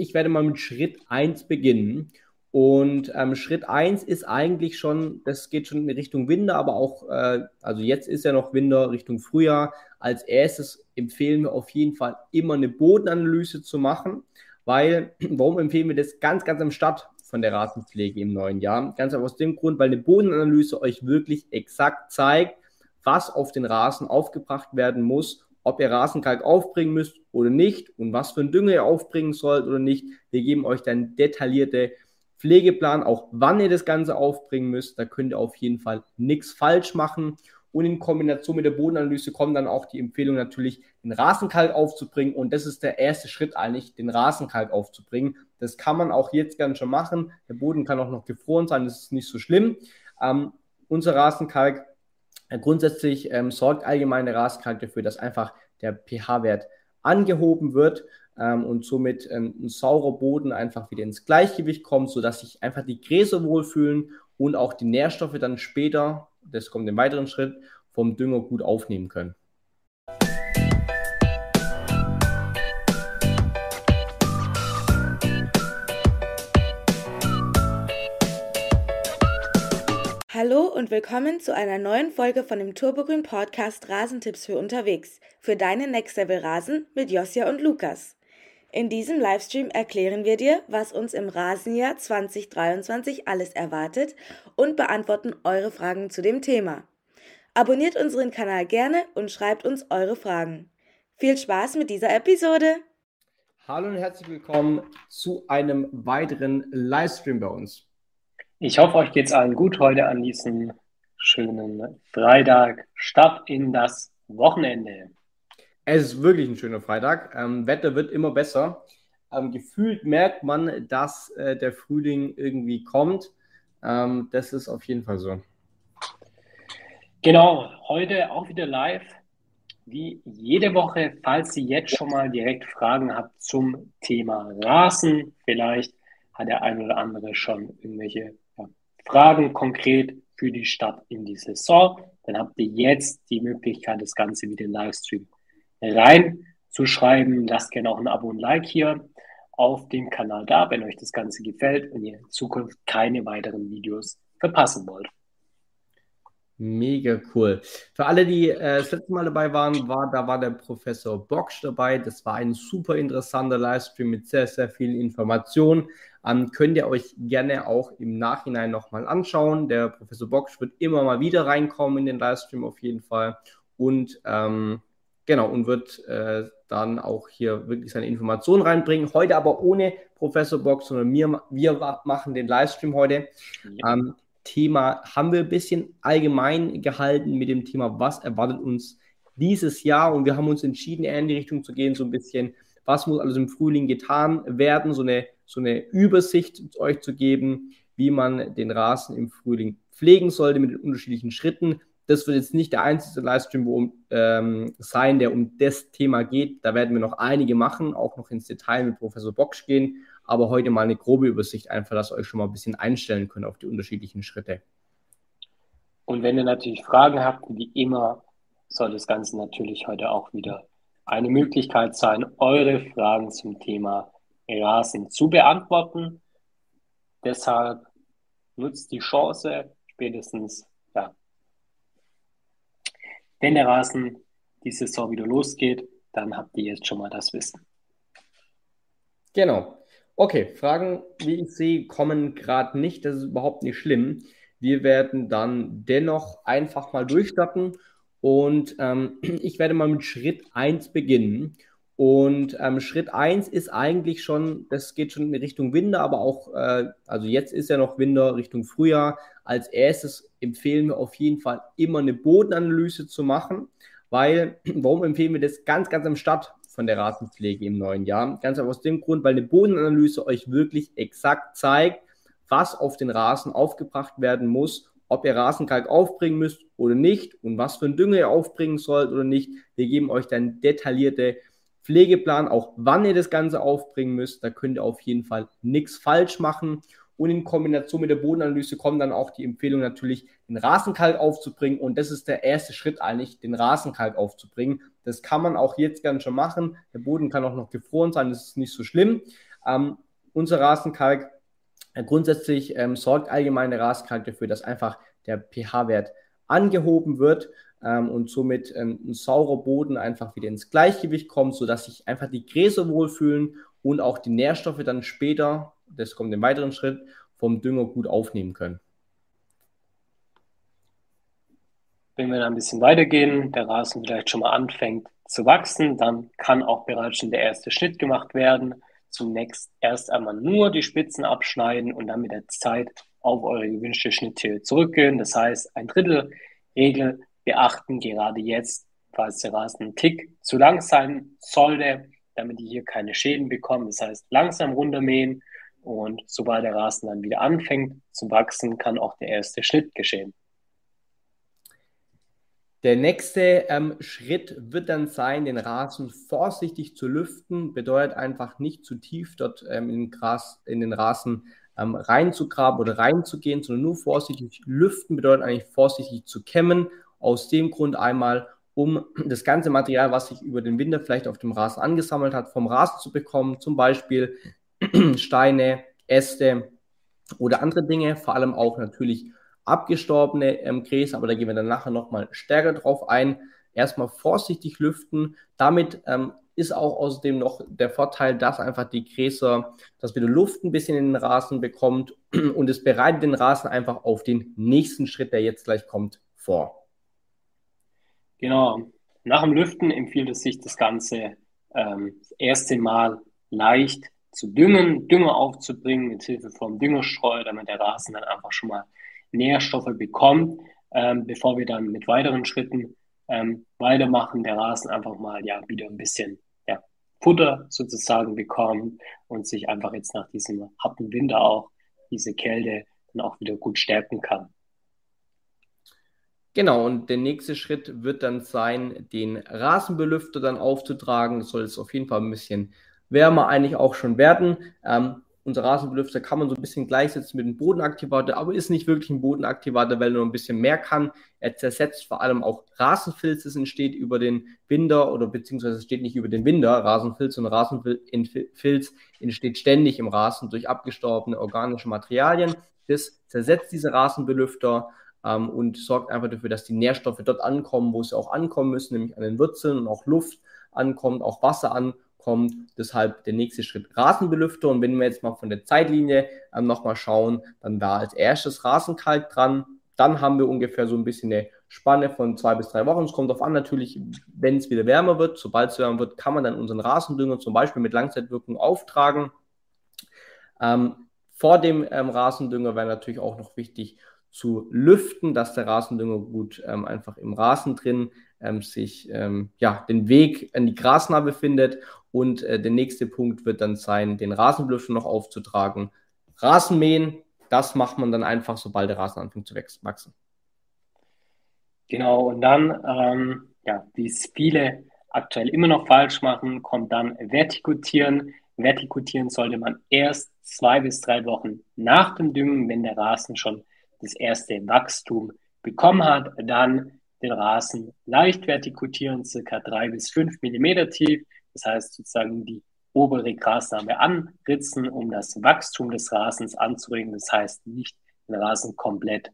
ich werde mal mit Schritt 1 beginnen. Und ähm, Schritt 1 ist eigentlich schon, das geht schon in Richtung Winter, aber auch, äh, also jetzt ist ja noch Winter, Richtung Frühjahr. Als erstes empfehlen wir auf jeden Fall immer eine Bodenanalyse zu machen, weil, warum empfehlen wir das ganz, ganz am Start von der Rasenpflege im neuen Jahr? Ganz einfach aus dem Grund, weil eine Bodenanalyse euch wirklich exakt zeigt, was auf den Rasen aufgebracht werden muss, ob ihr Rasenkalk aufbringen müsst oder nicht und was für ein Dünger ihr aufbringen sollt oder nicht. Wir geben euch dann detaillierte Pflegeplan, auch wann ihr das Ganze aufbringen müsst. Da könnt ihr auf jeden Fall nichts falsch machen. Und in Kombination mit der Bodenanalyse kommt dann auch die Empfehlung natürlich, den Rasenkalk aufzubringen. Und das ist der erste Schritt eigentlich, den Rasenkalk aufzubringen. Das kann man auch jetzt ganz schon machen. Der Boden kann auch noch gefroren sein, das ist nicht so schlimm. Ähm, unser Rasenkalk grundsätzlich ähm, sorgt allgemein der Rasenkalk dafür, dass einfach der pH-Wert angehoben wird ähm, und somit ähm, ein saurer Boden einfach wieder ins Gleichgewicht kommt, sodass sich einfach die Gräser wohlfühlen und auch die Nährstoffe dann später, das kommt im weiteren Schritt, vom Dünger gut aufnehmen können. Hallo und willkommen zu einer neuen Folge von dem Turbogrün Podcast Rasentipps für unterwegs für deinen Next Level Rasen mit Josja und Lukas. In diesem Livestream erklären wir dir, was uns im Rasenjahr 2023 alles erwartet und beantworten eure Fragen zu dem Thema. Abonniert unseren Kanal gerne und schreibt uns eure Fragen. Viel Spaß mit dieser Episode! Hallo und herzlich willkommen zu einem weiteren Livestream bei uns. Ich hoffe, euch geht es allen gut heute an diesem schönen Freitag. Start in das Wochenende. Es ist wirklich ein schöner Freitag. Ähm, Wetter wird immer besser. Ähm, gefühlt merkt man, dass äh, der Frühling irgendwie kommt. Ähm, das ist auf jeden Fall so. Genau, heute auch wieder live. Wie jede Woche, falls ihr jetzt schon mal direkt Fragen habt zum Thema Rasen, vielleicht hat der ein oder andere schon irgendwelche Fragen konkret für die Stadt in die Saison, dann habt ihr jetzt die Möglichkeit, das Ganze wieder im Livestream reinzuschreiben. Lasst gerne auch ein Abo und Like hier auf dem Kanal da, wenn euch das Ganze gefällt und ihr in Zukunft keine weiteren Videos verpassen wollt. Mega cool. Für alle, die äh, das letzte Mal dabei waren, war, da war der Professor Bocksch dabei. Das war ein super interessanter Livestream mit sehr, sehr vielen Informationen. Ähm, könnt ihr euch gerne auch im Nachhinein nochmal anschauen. Der Professor Bocksch wird immer mal wieder reinkommen in den Livestream auf jeden Fall. Und ähm, Genau, und wird äh, dann auch hier wirklich seine Informationen reinbringen. Heute aber ohne Professor Box, sondern wir, wir machen den Livestream heute. Ja. Ähm, Thema haben wir ein bisschen allgemein gehalten mit dem Thema, was erwartet uns dieses Jahr. Und wir haben uns entschieden, eher in die Richtung zu gehen, so ein bisschen, was muss alles im Frühling getan werden, so eine, so eine Übersicht euch zu geben, wie man den Rasen im Frühling pflegen sollte mit den unterschiedlichen Schritten das wird jetzt nicht der einzige Livestream wo, ähm, sein, der um das Thema geht. Da werden wir noch einige machen, auch noch ins Detail mit Professor Bocksch gehen. Aber heute mal eine grobe Übersicht, einfach, dass ihr euch schon mal ein bisschen einstellen könnt auf die unterschiedlichen Schritte. Und wenn ihr natürlich Fragen habt, wie immer, soll das Ganze natürlich heute auch wieder eine Möglichkeit sein, eure Fragen zum Thema Rasen zu beantworten. Deshalb nutzt die Chance, spätestens wenn der Rasen die Saison wieder losgeht, dann habt ihr jetzt schon mal das Wissen. Genau. Okay, Fragen, wie ich sehe, kommen gerade nicht. Das ist überhaupt nicht schlimm. Wir werden dann dennoch einfach mal durchstarten und ähm, ich werde mal mit Schritt 1 beginnen. Und ähm, Schritt 1 ist eigentlich schon, das geht schon in Richtung Winter, aber auch, äh, also jetzt ist ja noch Winter, Richtung Frühjahr. Als erstes empfehlen wir auf jeden Fall immer eine Bodenanalyse zu machen, weil, warum empfehlen wir das ganz, ganz am Start von der Rasenpflege im neuen Jahr? Ganz einfach aus dem Grund, weil eine Bodenanalyse euch wirklich exakt zeigt, was auf den Rasen aufgebracht werden muss, ob ihr Rasenkalk aufbringen müsst oder nicht und was für ein Dünger ihr aufbringen sollt oder nicht. Wir geben euch dann detaillierte Pflegeplan, auch wann ihr das Ganze aufbringen müsst. Da könnt ihr auf jeden Fall nichts falsch machen. Und in Kombination mit der Bodenanalyse kommt dann auch die Empfehlung natürlich, den Rasenkalk aufzubringen. Und das ist der erste Schritt eigentlich, den Rasenkalk aufzubringen. Das kann man auch jetzt gern schon machen. Der Boden kann auch noch gefroren sein, das ist nicht so schlimm. Ähm, unser Rasenkalk grundsätzlich ähm, sorgt allgemein der Rasenkalk dafür, dass einfach der pH-Wert angehoben wird ähm, und somit ähm, ein saurer Boden einfach wieder ins Gleichgewicht kommt, sodass sich einfach die Gräser wohlfühlen und auch die Nährstoffe dann später, das kommt im weiteren Schritt, vom Dünger gut aufnehmen können. Wenn wir dann ein bisschen weitergehen, der Rasen vielleicht schon mal anfängt zu wachsen, dann kann auch bereits schon der erste Schnitt gemacht werden. Zunächst erst einmal nur die Spitzen abschneiden und dann mit der Zeit auf eure gewünschte Schnitthöhe zurückgehen. Das heißt, ein Drittel Regel beachten, gerade jetzt, falls der Rasen ein Tick zu lang sein sollte, damit ihr hier keine Schäden bekommt. Das heißt, langsam runtermähen und sobald der Rasen dann wieder anfängt zu wachsen, kann auch der erste Schnitt geschehen. Der nächste ähm, Schritt wird dann sein, den Rasen vorsichtig zu lüften. Bedeutet einfach nicht zu tief dort ähm, in, Gras, in den Rasen ähm, reinzugraben oder reinzugehen, sondern nur vorsichtig lüften bedeutet eigentlich vorsichtig zu kämmen. Aus dem Grund einmal, um das ganze Material, was sich über den Winter vielleicht auf dem Rasen angesammelt hat, vom Rasen zu bekommen. Zum Beispiel Steine, Äste oder andere Dinge, vor allem auch natürlich abgestorbene ähm, Gräser, aber da gehen wir dann nachher nochmal stärker drauf ein. Erstmal vorsichtig lüften. Damit ähm, ist auch außerdem noch der Vorteil, dass einfach die Gräser, dass wieder Luft ein bisschen in den Rasen bekommt und es bereitet den Rasen einfach auf den nächsten Schritt, der jetzt gleich kommt, vor. Genau. Nach dem Lüften empfiehlt es sich, das Ganze ähm, das erste Mal leicht zu düngen, Dünger aufzubringen mit Hilfe vom Düngerstreu, damit der Rasen dann einfach schon mal Nährstoffe bekommt, ähm, bevor wir dann mit weiteren Schritten ähm, weitermachen, der Rasen einfach mal ja wieder ein bisschen ja, Futter sozusagen bekommt und sich einfach jetzt nach diesem harten Winter auch diese Kälte dann auch wieder gut stärken kann. Genau, und der nächste Schritt wird dann sein, den Rasenbelüfter dann aufzutragen. Das soll jetzt auf jeden Fall ein bisschen wärmer eigentlich auch schon werden. Ähm, unser Rasenbelüfter kann man so ein bisschen gleichsetzen mit dem Bodenaktivator, aber ist nicht wirklich ein Bodenaktivator, weil er nur ein bisschen mehr kann. Er zersetzt vor allem auch Rasenfilz, das entsteht über den Winter oder beziehungsweise es steht nicht über den Winter, Rasenfilz, sondern Rasenfilz entsteht ständig im Rasen durch abgestorbene organische Materialien. Das zersetzt diese Rasenbelüfter ähm, und sorgt einfach dafür, dass die Nährstoffe dort ankommen, wo sie auch ankommen müssen, nämlich an den Wurzeln und auch Luft ankommt, auch Wasser ankommt kommt. Deshalb der nächste Schritt Rasenbelüfter. Und wenn wir jetzt mal von der Zeitlinie ähm, nochmal schauen, dann war als erstes Rasenkalk dran. Dann haben wir ungefähr so ein bisschen eine Spanne von zwei bis drei Wochen. Es kommt darauf an, natürlich, wenn es wieder wärmer wird. Sobald es wärmer wird, kann man dann unseren Rasendünger zum Beispiel mit Langzeitwirkung auftragen. Ähm, vor dem ähm, Rasendünger wäre natürlich auch noch wichtig zu lüften, dass der Rasendünger gut ähm, einfach im Rasen drin ähm, sich ähm, ja, den Weg in die Grasnarbe findet. Und äh, der nächste Punkt wird dann sein, den Rasenblüschen noch aufzutragen. Rasenmähen, das macht man dann einfach, sobald der Rasen anfängt zu wachsen. Genau, und dann, ähm, ja, wie es viele aktuell immer noch falsch machen, kommt dann Vertikutieren. Vertikutieren sollte man erst zwei bis drei Wochen nach dem Düngen, wenn der Rasen schon das erste Wachstum bekommen hat, dann den Rasen leicht vertikutieren, circa drei bis fünf Millimeter tief. Das heißt sozusagen die obere Grasnarbe anritzen, um das Wachstum des Rasens anzuregen. Das heißt nicht den Rasen komplett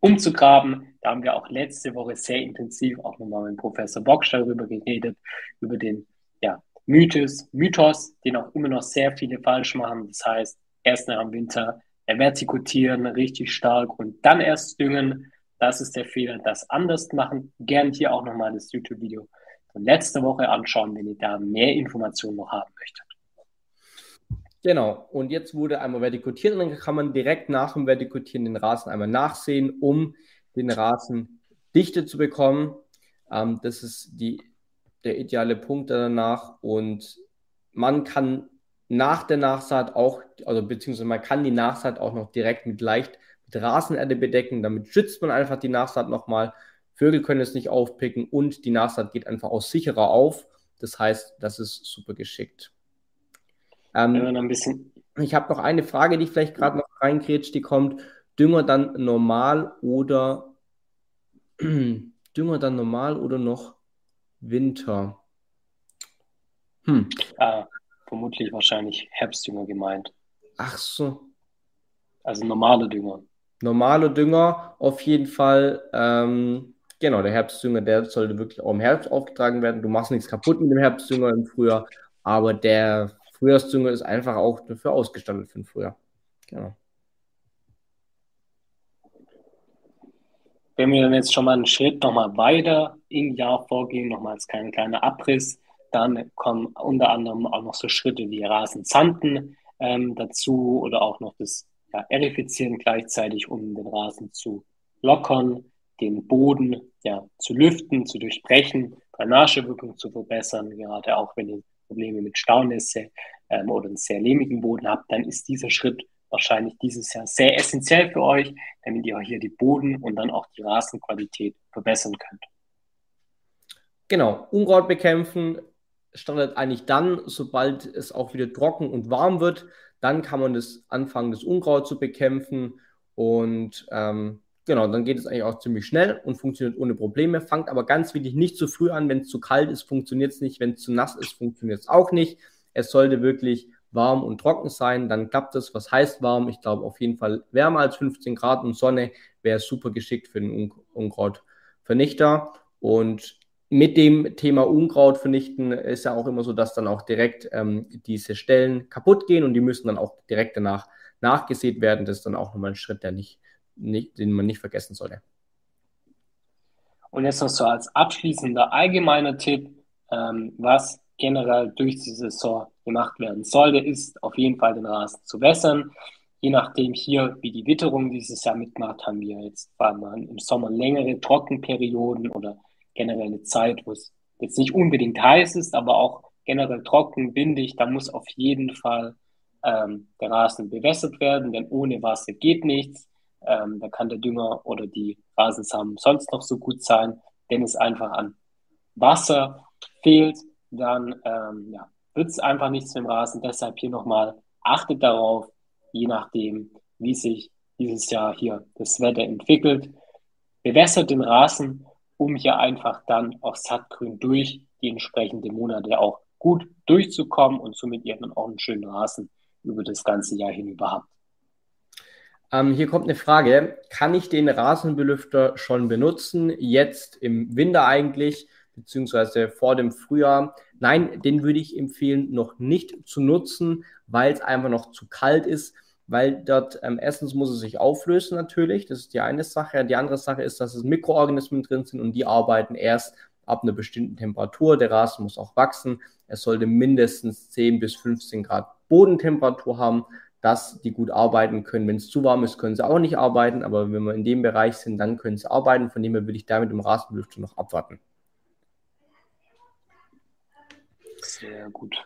umzugraben. Da haben wir auch letzte Woche sehr intensiv auch nochmal mit Professor Bocksch darüber geredet, über den ja, Mythos, Mythos, den auch immer noch sehr viele falsch machen. Das heißt, erst nach dem Winter vertikutieren richtig stark und dann erst düngen. Das ist der Fehler, das anders machen. Gern hier auch nochmal das YouTube-Video von letzter Woche anschauen, wenn ihr da mehr Informationen noch haben möchtet. Genau, und jetzt wurde einmal vertikutiert und dann kann man direkt nach dem Vertikutieren den Rasen einmal nachsehen, um den Rasen dichte zu bekommen. Ähm, das ist die, der ideale Punkt danach und man kann nach der Nachsaat auch, also beziehungsweise man kann die Nachsaat auch noch direkt mit leicht mit Rasenerde bedecken. Damit schützt man einfach die Nachsaat nochmal. Vögel können es nicht aufpicken und die Nachsaat geht einfach auch sicherer auf. Das heißt, das ist super geschickt. Ähm. Ich habe noch eine Frage, die vielleicht gerade noch reingrätscht, die kommt. Dünger dann normal oder Dünger dann normal oder noch Winter? Hm. Ah, vermutlich wahrscheinlich Herbstdünger gemeint. Ach so. Also normale Dünger. Normale Dünger auf jeden Fall. Ähm, genau, der Herbstdünger, der sollte wirklich auch im Herbst aufgetragen werden. Du machst nichts kaputt mit dem Herbstdünger im Frühjahr, aber der Frühjahrsdünger ist einfach auch dafür ausgestattet für den Frühjahr. Genau. Wenn wir dann jetzt schon mal einen Schritt nochmal weiter im Jahr vorgehen, nochmal als kleiner, kleiner Abriss, dann kommen unter anderem auch noch so Schritte wie Rasenzanden ähm, dazu oder auch noch das ja, Erifizieren gleichzeitig, um den Rasen zu lockern, den Boden ja, zu lüften, zu durchbrechen, Drainagewirkung zu verbessern. Gerade auch wenn ihr Probleme mit Staunässe ähm, oder einen sehr lehmigen Boden habt, dann ist dieser Schritt wahrscheinlich dieses Jahr sehr essentiell für euch, damit ihr hier die Boden- und dann auch die Rasenqualität verbessern könnt. Genau, Unkraut bekämpfen startet eigentlich dann, sobald es auch wieder trocken und warm wird. Dann kann man das anfangen, das Unkraut zu bekämpfen. Und ähm, genau, dann geht es eigentlich auch ziemlich schnell und funktioniert ohne Probleme. Fangt aber ganz wichtig nicht zu früh an. Wenn es zu kalt ist, funktioniert es nicht. Wenn es zu nass ist, funktioniert es auch nicht. Es sollte wirklich warm und trocken sein, dann klappt es. Was heißt warm? Ich glaube auf jeden Fall wärmer als 15 Grad und Sonne wäre super geschickt für den Un Unkrautvernichter. Und mit dem Thema Unkraut vernichten ist ja auch immer so, dass dann auch direkt ähm, diese Stellen kaputt gehen und die müssen dann auch direkt danach nachgesät werden. Das ist dann auch nochmal ein Schritt, der nicht, nicht, den man nicht vergessen sollte. Und jetzt noch so als abschließender allgemeiner Tipp, ähm, was generell durch die Saison gemacht werden sollte, ist auf jeden Fall den Rasen zu wässern. Je nachdem hier, wie die Witterung dieses Jahr mitmacht, haben wir jetzt vor allem im Sommer längere Trockenperioden oder generell eine Zeit, wo es jetzt nicht unbedingt heiß ist, aber auch generell trocken, windig, da muss auf jeden Fall ähm, der Rasen bewässert werden, denn ohne Wasser geht nichts. Ähm, da kann der Dünger oder die Rasensamen sonst noch so gut sein, wenn es einfach an Wasser fehlt, dann ähm, ja, wird es einfach nichts mit dem Rasen. Deshalb hier nochmal, achtet darauf, je nachdem, wie sich dieses Jahr hier das Wetter entwickelt. Bewässert den Rasen um hier einfach dann auch sattgrün durch die entsprechenden Monate auch gut durchzukommen und somit ihr dann auch einen schönen Rasen über das ganze Jahr hinüber habt. Ähm, hier kommt eine Frage. Kann ich den Rasenbelüfter schon benutzen? Jetzt im Winter eigentlich, beziehungsweise vor dem Frühjahr? Nein, den würde ich empfehlen, noch nicht zu nutzen, weil es einfach noch zu kalt ist weil dort ähm, erstens muss es sich auflösen natürlich, das ist die eine Sache. Die andere Sache ist, dass es Mikroorganismen drin sind und die arbeiten erst ab einer bestimmten Temperatur. Der Rasen muss auch wachsen. Es sollte mindestens 10 bis 15 Grad Bodentemperatur haben, dass die gut arbeiten können. Wenn es zu warm ist, können sie auch nicht arbeiten, aber wenn wir in dem Bereich sind, dann können sie arbeiten. Von dem her würde ich da mit dem Rasenlüfter noch abwarten. Sehr gut.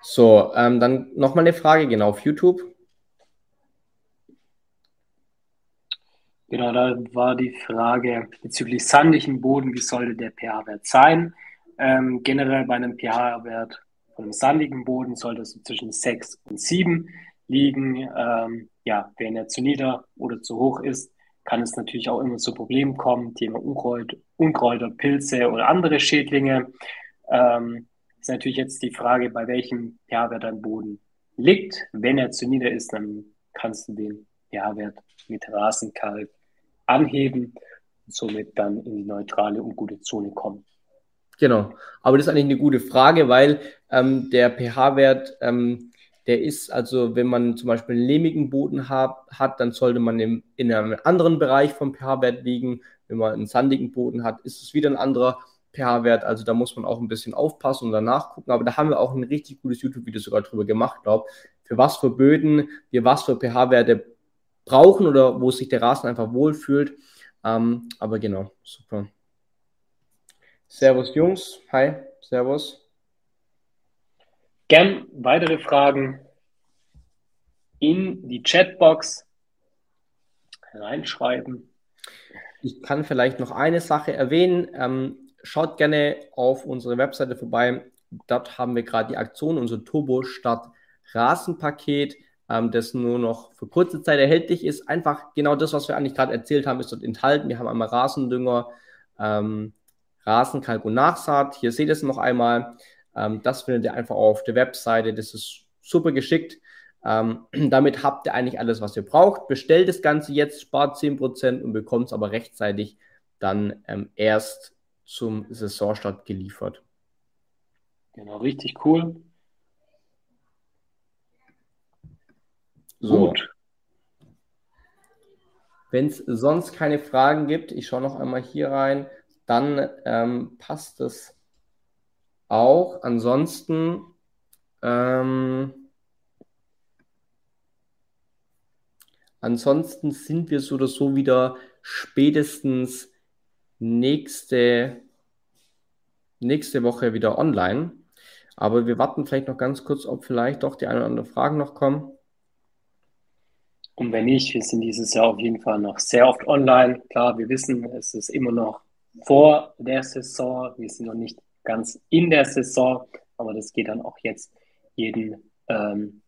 So, ähm, dann nochmal eine Frage, genau, auf YouTube. Genau, da war die Frage bezüglich sandigem Boden, wie sollte der pH-Wert sein? Ähm, generell bei einem pH-Wert von einem sandigen Boden sollte es zwischen 6 und 7 liegen. Ähm, ja, wenn er zu nieder oder zu hoch ist, kann es natürlich auch immer zu Problemen kommen, Thema Unkräut, Unkräuter, Pilze oder andere Schädlinge. Ähm, ist natürlich jetzt die Frage, bei welchem pH-Wert dein Boden liegt. Wenn er zu nieder ist, dann kannst du den pH-Wert mit Rasenkalk anheben und somit dann in die neutrale und gute Zone kommen. Genau, aber das ist eigentlich eine gute Frage, weil ähm, der pH-Wert, ähm, der ist also, wenn man zum Beispiel einen lehmigen Boden hat, hat dann sollte man im, in einem anderen Bereich vom pH-Wert liegen. Wenn man einen sandigen Boden hat, ist es wieder ein anderer pH-Wert. Also da muss man auch ein bisschen aufpassen und danach gucken. Aber da haben wir auch ein richtig gutes YouTube-Video sogar drüber gemacht, glaube für was für Böden wir was für pH-Werte brauchen oder wo sich der Rasen einfach wohlfühlt. Ähm, aber genau, super. Servus Jungs, hi, Servus. Gern weitere Fragen in die Chatbox reinschreiben. Ich kann vielleicht noch eine Sache erwähnen. Ähm, schaut gerne auf unsere Webseite vorbei. Dort haben wir gerade die Aktion, unser Turbo Start Rasenpaket, ähm, das nur noch für kurze Zeit erhältlich ist. Einfach genau das, was wir eigentlich gerade erzählt haben, ist dort enthalten. Wir haben einmal Rasendünger, ähm, Rasenkalk und Nachsaat. Hier seht ihr es noch einmal. Ähm, das findet ihr einfach auf der Webseite. Das ist super geschickt. Ähm, damit habt ihr eigentlich alles, was ihr braucht. Bestellt das Ganze jetzt, spart 10% und bekommt es aber rechtzeitig dann ähm, erst zum Saisonstart geliefert. Genau, richtig cool. So. Gut. Wenn es sonst keine Fragen gibt, ich schaue noch einmal hier rein, dann ähm, passt es auch. Ansonsten ähm, ansonsten sind wir so oder so wieder spätestens nächste, nächste Woche wieder online. Aber wir warten vielleicht noch ganz kurz, ob vielleicht doch die ein oder andere Fragen noch kommen. Und wenn nicht, wir sind dieses Jahr auf jeden Fall noch sehr oft online. Klar, wir wissen, es ist immer noch vor der Saison. Wir sind noch nicht ganz in der Saison, aber das geht dann auch jetzt jeden, ähm,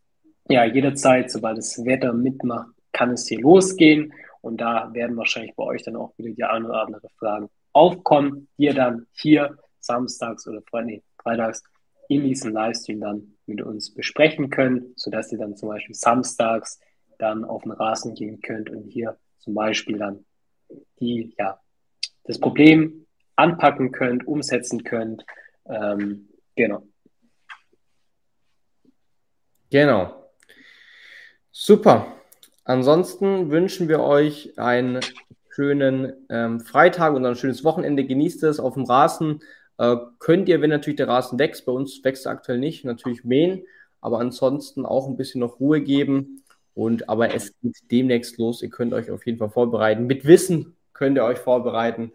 ja, jederzeit, sobald das Wetter mitmacht, kann es hier losgehen. Und da werden wahrscheinlich bei euch dann auch wieder die ein oder andere Fragen aufkommen, die ihr dann hier samstags oder freitags in diesem Livestream dann mit uns besprechen könnt, sodass ihr dann zum Beispiel samstags dann auf den Rasen gehen könnt und hier zum Beispiel dann die, ja, das Problem anpacken könnt, umsetzen könnt. Ähm, genau. Genau. Super. Ansonsten wünschen wir euch einen schönen ähm, Freitag und ein schönes Wochenende. Genießt es auf dem Rasen. Äh, könnt ihr, wenn natürlich der Rasen wächst, bei uns wächst er aktuell nicht, natürlich mähen, aber ansonsten auch ein bisschen noch Ruhe geben. Und aber es geht demnächst los. Ihr könnt euch auf jeden Fall vorbereiten. Mit Wissen könnt ihr euch vorbereiten.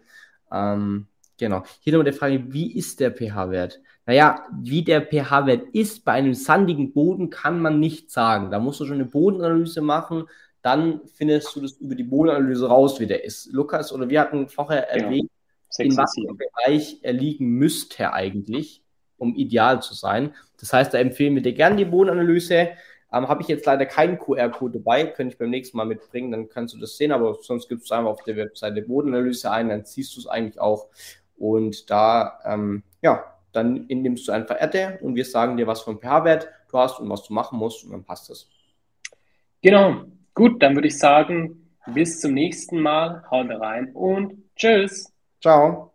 Ähm, genau. Hier nochmal die Frage, wie ist der pH-Wert? Naja, wie der pH-Wert ist bei einem sandigen Boden, kann man nicht sagen. Da musst du schon eine Bodenanalyse machen. Dann findest du das über die Bodenanalyse raus, wie der ist. Lukas, oder wir hatten vorher ja. erwähnt, in welchem Bereich er liegen müsste eigentlich, um ideal zu sein. Das heißt, da empfehlen wir dir gerne die Bodenanalyse. Ähm, Habe ich jetzt leider keinen QR-Code dabei, könnte ich beim nächsten Mal mitbringen, dann kannst du das sehen, aber sonst gibst du einfach auf der Webseite Bodenanalyse ein, dann siehst du es eigentlich auch. Und da, ähm, ja, dann nimmst du einfach Erde und wir sagen dir, was für ein pH-Wert du hast und was du machen musst und dann passt das. Genau, gut, dann würde ich sagen, bis zum nächsten Mal, haut rein und tschüss. Ciao.